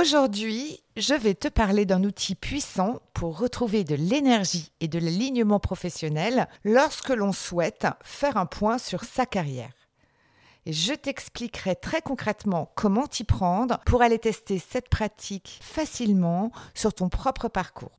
Aujourd'hui, je vais te parler d'un outil puissant pour retrouver de l'énergie et de l'alignement professionnel lorsque l'on souhaite faire un point sur sa carrière. Et je t'expliquerai très concrètement comment t'y prendre pour aller tester cette pratique facilement sur ton propre parcours.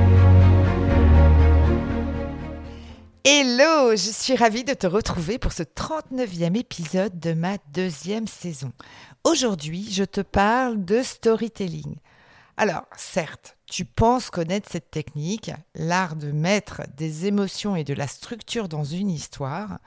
Hello, je suis ravie de te retrouver pour ce 39e épisode de ma deuxième saison. Aujourd'hui, je te parle de storytelling. Alors, certes, tu penses connaître cette technique, l'art de mettre des émotions et de la structure dans une histoire.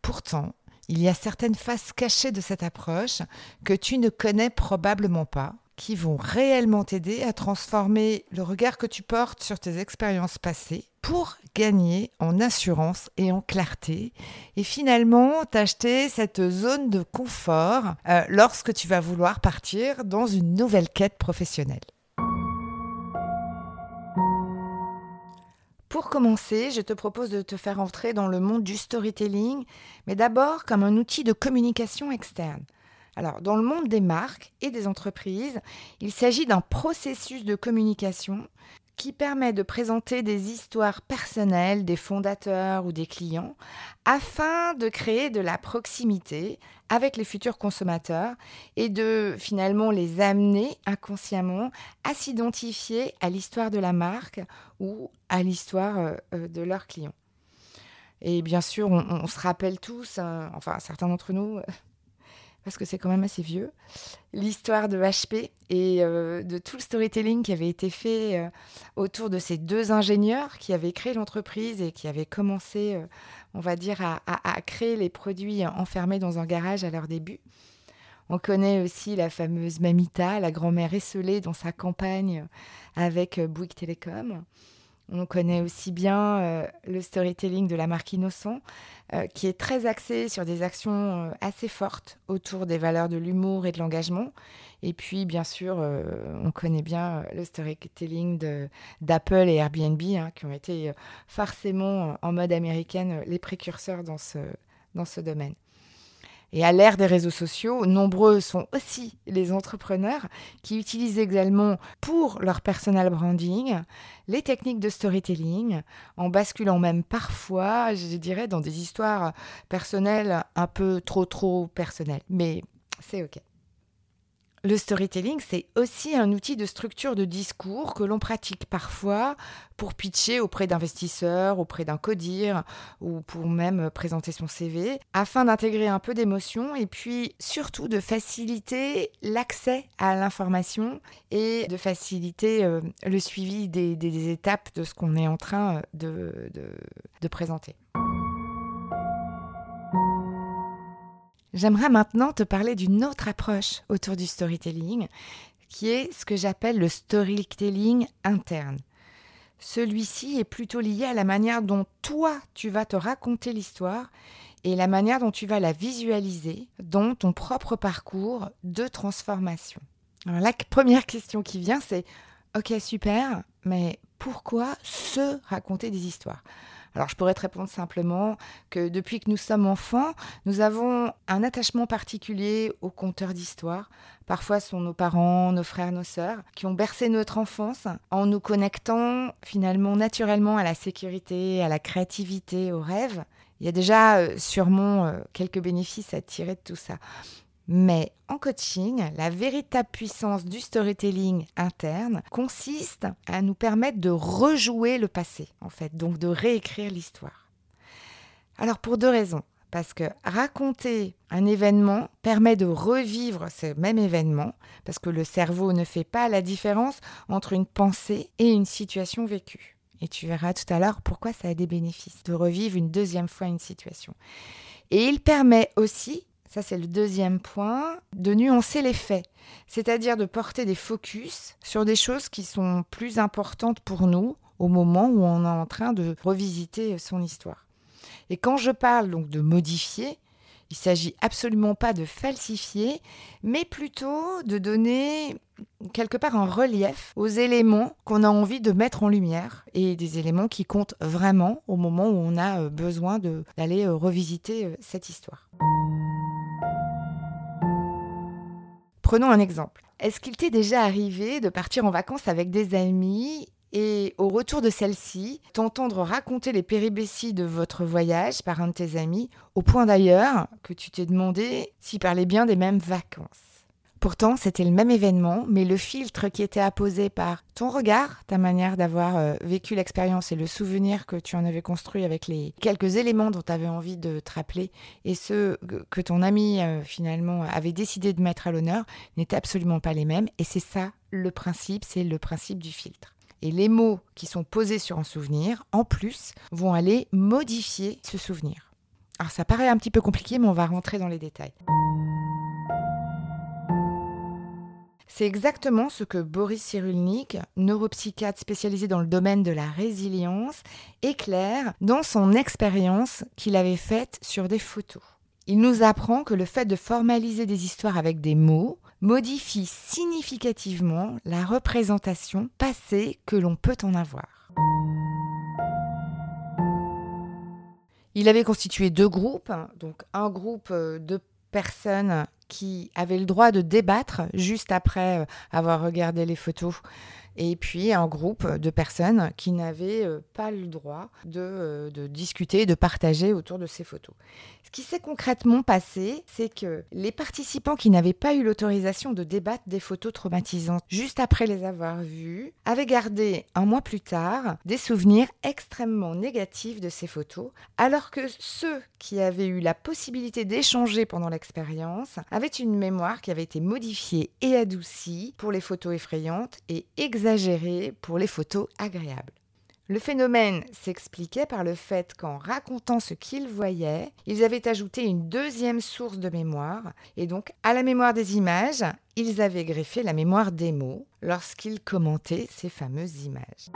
Pourtant, il y a certaines faces cachées de cette approche que tu ne connais probablement pas qui vont réellement t'aider à transformer le regard que tu portes sur tes expériences passées pour gagner en assurance et en clarté et finalement t'acheter cette zone de confort euh, lorsque tu vas vouloir partir dans une nouvelle quête professionnelle. Pour commencer, je te propose de te faire entrer dans le monde du storytelling, mais d'abord comme un outil de communication externe. Alors, dans le monde des marques et des entreprises, il s'agit d'un processus de communication qui permet de présenter des histoires personnelles des fondateurs ou des clients afin de créer de la proximité avec les futurs consommateurs et de finalement les amener inconsciemment à s'identifier à l'histoire de la marque ou à l'histoire euh, euh, de leurs clients. Et bien sûr, on, se rappelle tous, hein, enfin certains d'entre nous, parce que c'est quand même assez vieux, l'histoire de HP et euh, de tout le storytelling qui avait été fait euh, autour de ces deux ingénieurs qui avaient créé l'entreprise et qui avaient commencé, euh, on va dire, à, créer les produits enfermés dans un garage à leur début. On connaît aussi la fameuse Mamita, la grand-mère esselée dans sa campagne avec Bouygues Télécom. On connaît aussi bien euh, le storytelling de la marque Innocent, euh, qui est très axé sur des actions euh, assez fortes autour des valeurs de l'humour et de l'engagement. Et puis, bien sûr, on connaît bien le storytelling d'Apple et Airbnb, hein, qui ont été forcément en mode américaine les précurseurs dans ce, dans ce domaine. Et à l'ère des réseaux sociaux, nombreux sont aussi les entrepreneurs qui utilisent également pour leur personal branding les techniques de storytelling, en basculant même parfois, je dirais, dans des histoires personnelles un peu trop trop personnelles. Mais c'est OK. Le storytelling, c'est aussi un outil de structure de discours que l'on pratique parfois pour pitcher auprès d'investisseurs, auprès d'un codir ou pour même présenter son CV, afin d'intégrer un peu d'émotion et puis surtout de faciliter l'accès à l'information et de faciliter euh, le suivi des, étapes de ce qu'on est en train de présenter. J'aimerais maintenant te parler d'une autre approche autour du storytelling, qui est ce que j'appelle le storytelling interne. Celui-ci est plutôt lié à la manière dont toi, tu vas te raconter l'histoire et la manière dont tu vas la visualiser dans ton propre parcours de transformation. Alors la première question qui vient, c'est, ok, super, mais pourquoi se raconter des histoires? Alors je pourrais te répondre simplement que depuis que nous sommes enfants, nous avons un attachement particulier aux conteurs d'histoire. Parfois ce sont nos parents, nos frères, nos sœurs qui ont bercé notre enfance en nous connectant finalement naturellement à la sécurité, à la créativité, aux rêves. Il y a déjà euh, sûrement euh, quelques bénéfices à tirer de tout ça. Mais en coaching, la véritable puissance du storytelling interne consiste à nous permettre de rejouer le passé, en fait, donc de réécrire l'histoire. Alors pour deux raisons. Parce que raconter un événement permet de revivre ce même événement, parce que le cerveau ne fait pas la différence entre une pensée et une situation vécue. Et tu verras tout à l'heure pourquoi ça a des bénéfices de revivre une deuxième fois une situation. Et il permet aussi ça c'est le deuxième point, de nuancer les faits, c'est-à-dire de porter des focus sur des choses qui sont plus importantes pour nous au moment où on est en train de revisiter son histoire. Et quand je parle donc de modifier, il s'agit absolument pas de falsifier, mais plutôt de donner quelque part un relief aux éléments qu'on a envie de mettre en lumière et des éléments qui comptent vraiment au moment où on a euh, besoin d'aller euh, revisiter euh, cette histoire. Prenons un exemple. Est-ce qu'il t'est déjà arrivé de partir en vacances avec des amis et au retour de celle-ci, t'entendre raconter les péripéties de votre voyage par un de tes amis, au point d'ailleurs que tu t'es demandé s'il parlait bien des mêmes vacances? Pourtant, c'était le même événement, mais le filtre qui était apposé par ton regard, ta manière d'avoir euh, vécu l'expérience et le souvenir que tu en avais construit avec les quelques éléments dont tu avais envie de te rappeler et ceux que ton ami euh, finalement avait décidé de mettre à l'honneur n'étaient absolument pas les mêmes. Et c'est ça le principe, c'est le principe du filtre. Et les mots qui sont posés sur un souvenir, en plus, vont aller modifier ce souvenir. Alors ça paraît un petit peu compliqué, mais on va rentrer dans les détails. C'est exactement ce que Boris Cyrulnik, neuropsychiatre spécialisé dans le domaine de la résilience, éclaire dans son expérience qu'il avait faite sur des photos. Il nous apprend que le fait de formaliser des histoires avec des mots modifie significativement la représentation passée que l'on peut en avoir. Il avait constitué deux groupes, donc un groupe de personnes qui avaient le droit de débattre juste après euh, avoir regardé les photos et puis un groupe de personnes qui n'avaient euh, pas le droit de, euh, de, discuter, de partager autour de ces photos. Ce qui s'est concrètement passé, c'est que les participants qui n'avaient pas eu l'autorisation de débattre des photos traumatisantes juste après les avoir vues avaient gardé un mois plus tard des souvenirs extrêmement négatifs de ces photos, alors que ceux qui avaient eu la possibilité d'échanger pendant l'expérience avaient une mémoire qui avait été modifiée et adoucie pour les photos effrayantes et exagérée pour les photos agréables. Le phénomène s'expliquait par le fait qu'en racontant ce qu'ils voyaient, ils avaient ajouté une deuxième source de mémoire, et donc à la mémoire des images, ils avaient greffé la mémoire des mots lorsqu'ils commentaient ces fameuses images.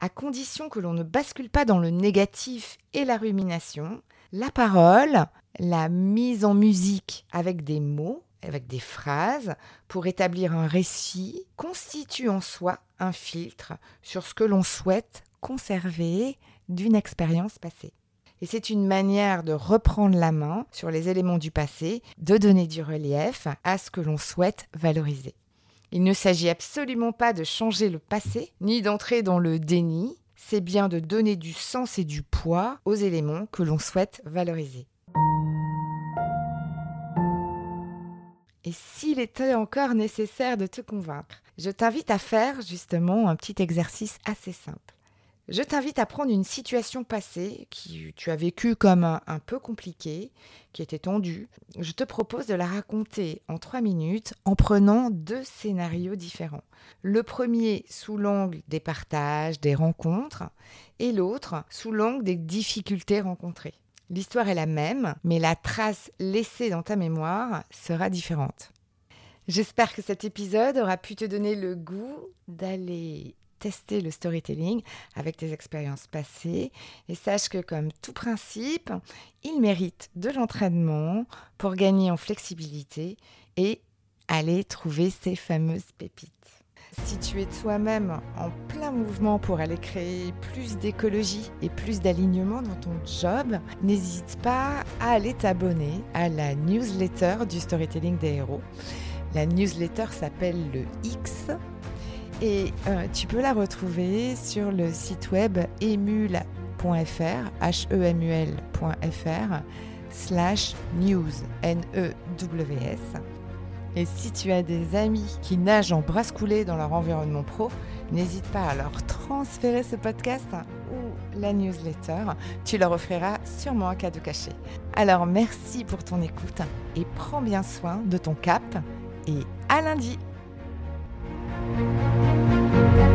À condition que l'on ne bascule pas dans le négatif et la rumination, la parole, la mise en musique avec des mots, avec des phrases pour établir un récit constitue en soi un filtre sur ce que l'on souhaite conserver d'une expérience passée. Et c'est une manière de reprendre la main sur les éléments du passé, de donner du relief à ce que l'on souhaite valoriser. Il ne s'agit absolument pas de changer le passé, ni d'entrer dans le déni, c'est bien de donner du sens et du poids aux éléments que l'on souhaite valoriser. Et s'il était encore nécessaire de te convaincre, je t'invite à faire justement un petit exercice assez simple. Je t'invite à prendre une situation passée que tu as vécue comme un, peu compliquée, qui était tendue. Je te propose de la raconter en trois minutes en prenant deux scénarios différents. Le premier sous l'angle des partages, des rencontres, et l'autre sous l'angle des difficultés rencontrées. L'histoire est la même, mais la trace laissée dans ta mémoire sera différente. J'espère que cet épisode aura pu te donner le goût d'aller tester le storytelling avec tes expériences passées et sache que comme tout principe, il mérite de l'entraînement pour gagner en flexibilité et aller trouver ces fameuses pépites. Si tu es toi-même en plein mouvement pour aller créer plus d'écologie et plus d'alignement dans ton job, n'hésite pas à aller t'abonner à la newsletter du storytelling des héros. La newsletter s'appelle le X et euh, tu peux la retrouver sur le site web emul.fr, h m u slash news, N-E-W-S. Et si tu as des amis qui nagent en brasse coulée dans leur environnement pro, n'hésite pas à leur transférer ce podcast ou la newsletter. Tu leur offriras sûrement un cadeau caché. Alors merci pour ton écoute et prends bien soin de ton cap et à lundi. Thank you.